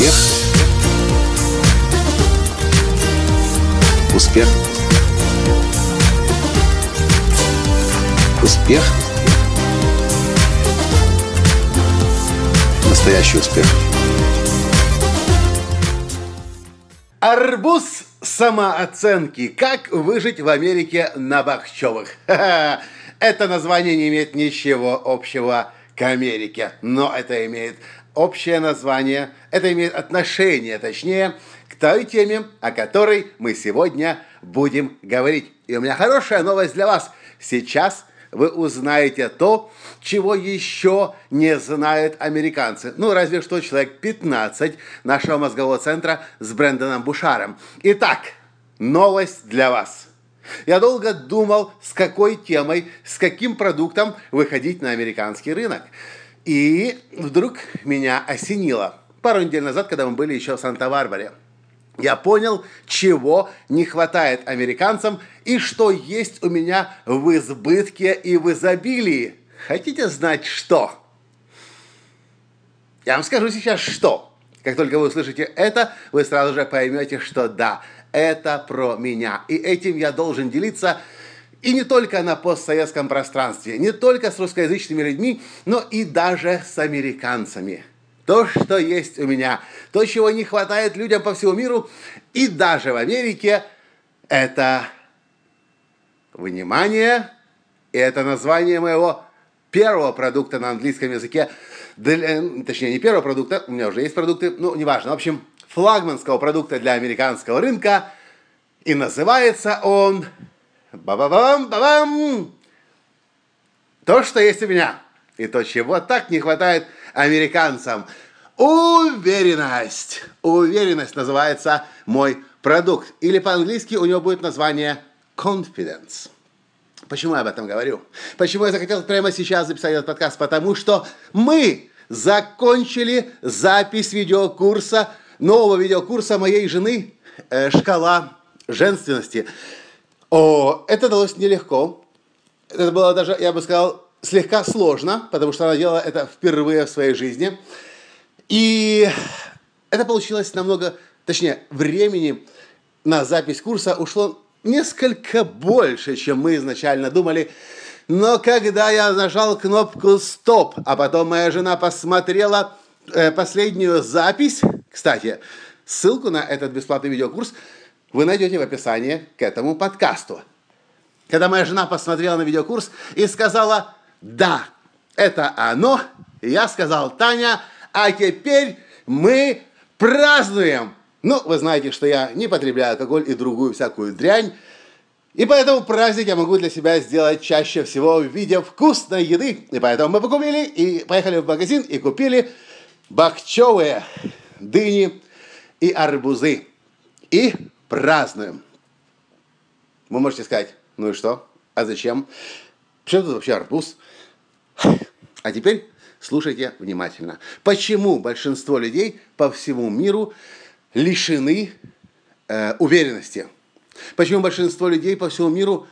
Успех. Успех. Успех. Настоящий успех. Арбуз самооценки. Как выжить в Америке на Бахчевых? Это название не имеет ничего общего к Америке, но это имеет общее название, это имеет отношение, точнее, к той теме, о которой мы сегодня будем говорить. И у меня хорошая новость для вас. Сейчас вы узнаете то, чего еще не знают американцы. Ну, разве что человек 15 нашего мозгового центра с Брэндоном Бушаром. Итак, новость для вас. Я долго думал, с какой темой, с каким продуктом выходить на американский рынок. И вдруг меня осенило. Пару недель назад, когда мы были еще в Санта-Барбаре, я понял, чего не хватает американцам и что есть у меня в избытке и в изобилии. Хотите знать что? Я вам скажу сейчас что. Как только вы услышите это, вы сразу же поймете, что да, это про меня. И этим я должен делиться и не только на постсоветском пространстве, не только с русскоязычными людьми, но и даже с американцами. То, что есть у меня, то, чего не хватает людям по всему миру, и даже в Америке, это внимание, и это название моего первого продукта на английском языке, для, точнее, не первого продукта, у меня уже есть продукты, ну, неважно, в общем, флагманского продукта для американского рынка, и называется он Ба-ба-бам, ба-бам! То, что есть у меня, и то, чего так не хватает американцам. Уверенность. Уверенность называется мой продукт. Или по-английски у него будет название confidence. Почему я об этом говорю? Почему я захотел прямо сейчас записать этот подкаст? Потому что мы закончили запись видеокурса, нового видеокурса моей жены э, «Шкала женственности». О, это далось нелегко. Это было даже, я бы сказал, слегка сложно, потому что она делала это впервые в своей жизни. И это получилось намного, точнее, времени на запись курса ушло несколько больше, чем мы изначально думали. Но когда я нажал кнопку «Стоп», а потом моя жена посмотрела э, последнюю запись, кстати, ссылку на этот бесплатный видеокурс – вы найдете в описании к этому подкасту. Когда моя жена посмотрела на видеокурс и сказала «Да, это оно», я сказал «Таня, а теперь мы празднуем». Ну, вы знаете, что я не потребляю алкоголь и другую всякую дрянь, и поэтому праздник я могу для себя сделать чаще всего в виде вкусной еды. И поэтому мы покупили и поехали в магазин и купили бахчевые дыни и арбузы. И празднуем. Вы можете сказать, ну и что? А зачем? Почему тут вообще арбуз? А теперь слушайте внимательно. Почему большинство людей по всему миру лишены э, уверенности? Почему большинство людей по всему миру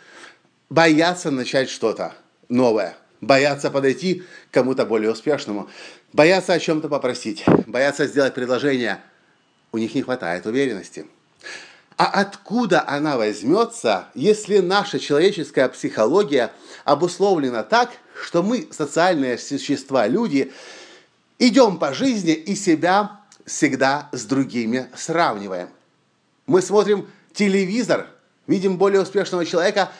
боятся начать что-то новое? Боятся подойти к кому-то более успешному? Боятся о чем-то попросить? Боятся сделать предложение? У них не хватает уверенности. А откуда она возьмется, если наша человеческая психология обусловлена так, что мы, социальные существа, люди, идем по жизни и себя всегда с другими сравниваем. Мы смотрим телевизор, видим более успешного человека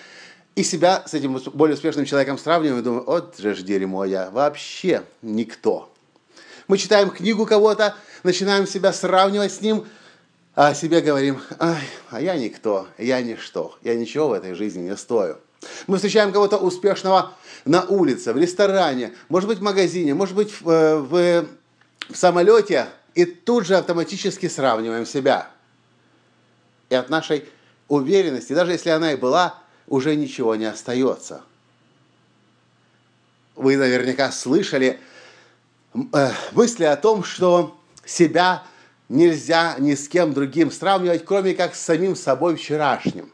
и себя с этим более успешным человеком сравниваем и думаем, вот же ж дерьмо я, вообще никто. Мы читаем книгу кого-то, начинаем себя сравнивать с ним – о себе говорим, Ай, а я никто, я ничто, я ничего в этой жизни не стою. Мы встречаем кого-то успешного на улице, в ресторане, может быть, в магазине, может быть, в, э, в, в самолете, и тут же автоматически сравниваем себя. И от нашей уверенности, даже если она и была, уже ничего не остается. Вы наверняка слышали э, мысли о том, что себя – нельзя ни с кем другим сравнивать, кроме как с самим собой вчерашним.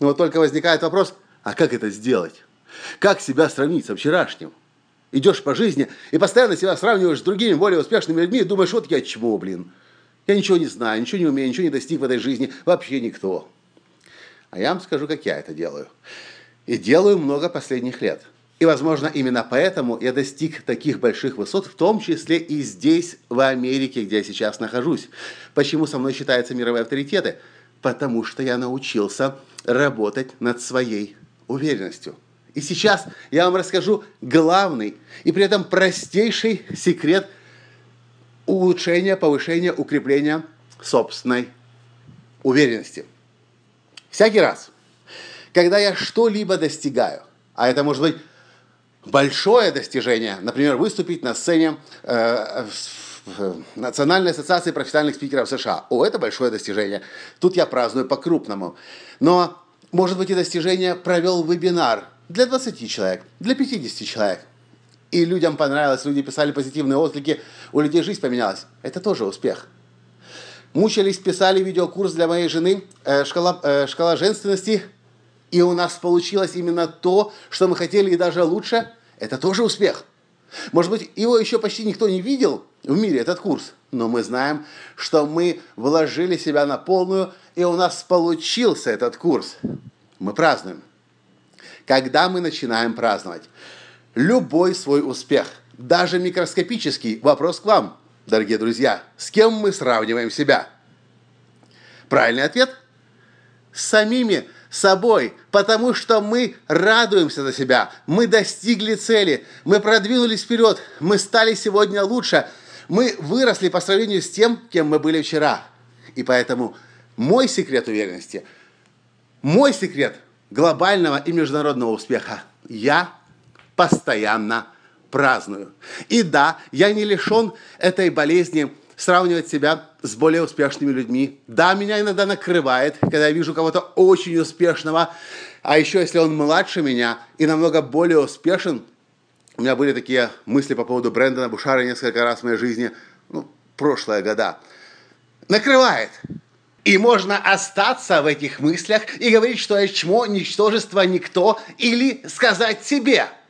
Но вот только возникает вопрос, а как это сделать? Как себя сравнить со вчерашним? Идешь по жизни и постоянно себя сравниваешь с другими более успешными людьми и думаешь, вот я чего, блин. Я ничего не знаю, ничего не умею, ничего не достиг в этой жизни, вообще никто. А я вам скажу, как я это делаю. И делаю много последних лет. И, возможно, именно поэтому я достиг таких больших высот, в том числе и здесь, в Америке, где я сейчас нахожусь. Почему со мной считаются мировые авторитеты? Потому что я научился работать над своей уверенностью. И сейчас я вам расскажу главный и при этом простейший секрет улучшения, повышения, укрепления собственной уверенности. Всякий раз, когда я что-либо достигаю, а это может быть большое достижение, например, выступить на сцене э, Национальной ассоциации профессиональных спикеров США. О, это большое достижение. Тут я праздную по-крупному. Но, может быть, и достижение провел вебинар для 20 человек, для 50 человек. И людям понравилось, люди писали позитивные отклики, у людей жизнь поменялась. Это тоже успех. Мучились, писали видеокурс для моей жены э, шкала, э, «Шкала женственности», и у нас получилось именно то, что мы хотели, и даже лучше. Это тоже успех. Может быть, его еще почти никто не видел в мире, этот курс. Но мы знаем, что мы вложили себя на полную, и у нас получился этот курс. Мы празднуем. Когда мы начинаем праздновать любой свой успех, даже микроскопический, вопрос к вам, дорогие друзья, с кем мы сравниваем себя? Правильный ответ – с самими собой, потому что мы радуемся за себя, мы достигли цели, мы продвинулись вперед, мы стали сегодня лучше, мы выросли по сравнению с тем, кем мы были вчера. И поэтому мой секрет уверенности, мой секрет глобального и международного успеха – я постоянно праздную. И да, я не лишен этой болезни сравнивать себя с более успешными людьми. Да, меня иногда накрывает, когда я вижу кого-то очень успешного, а еще если он младше меня и намного более успешен, у меня были такие мысли по поводу Брэндона Бушара несколько раз в моей жизни, ну, прошлые года. Накрывает. И можно остаться в этих мыслях и говорить, что я чмо, ничтожество, никто, или сказать себе –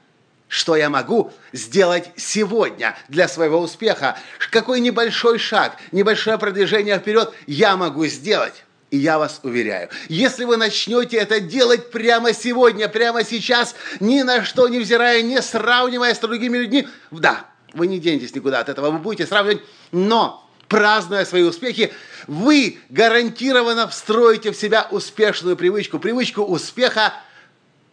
что я могу сделать сегодня для своего успеха, какой небольшой шаг, небольшое продвижение вперед я могу сделать. И я вас уверяю, если вы начнете это делать прямо сегодня, прямо сейчас, ни на что не взирая, не сравнивая с другими людьми, да, вы не денетесь никуда от этого, вы будете сравнивать, но празднуя свои успехи, вы гарантированно встроите в себя успешную привычку, привычку успеха –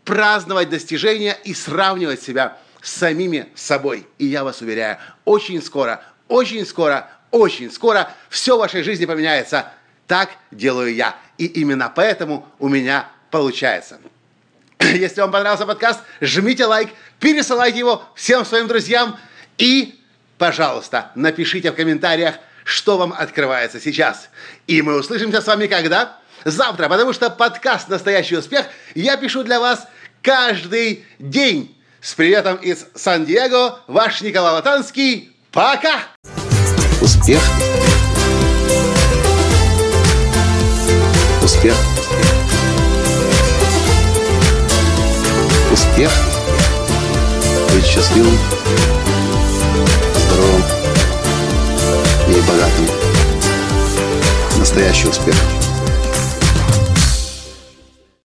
праздновать достижения и сравнивать себя с самими собой. И я вас уверяю, очень скоро, очень скоро, очень скоро все в вашей жизни поменяется. Так делаю я. И именно поэтому у меня получается. Если вам понравился подкаст, жмите лайк, пересылайте его всем своим друзьям и, пожалуйста, напишите в комментариях, что вам открывается сейчас. И мы услышимся с вами когда? Завтра, потому что подкаст «Настоящий успех» я пишу для вас – каждый день. С приветом из Сан-Диего, ваш Николай Латанский. Пока! Успех! Успех! Успех! Быть счастливым, здоровым и богатым. Настоящий успех!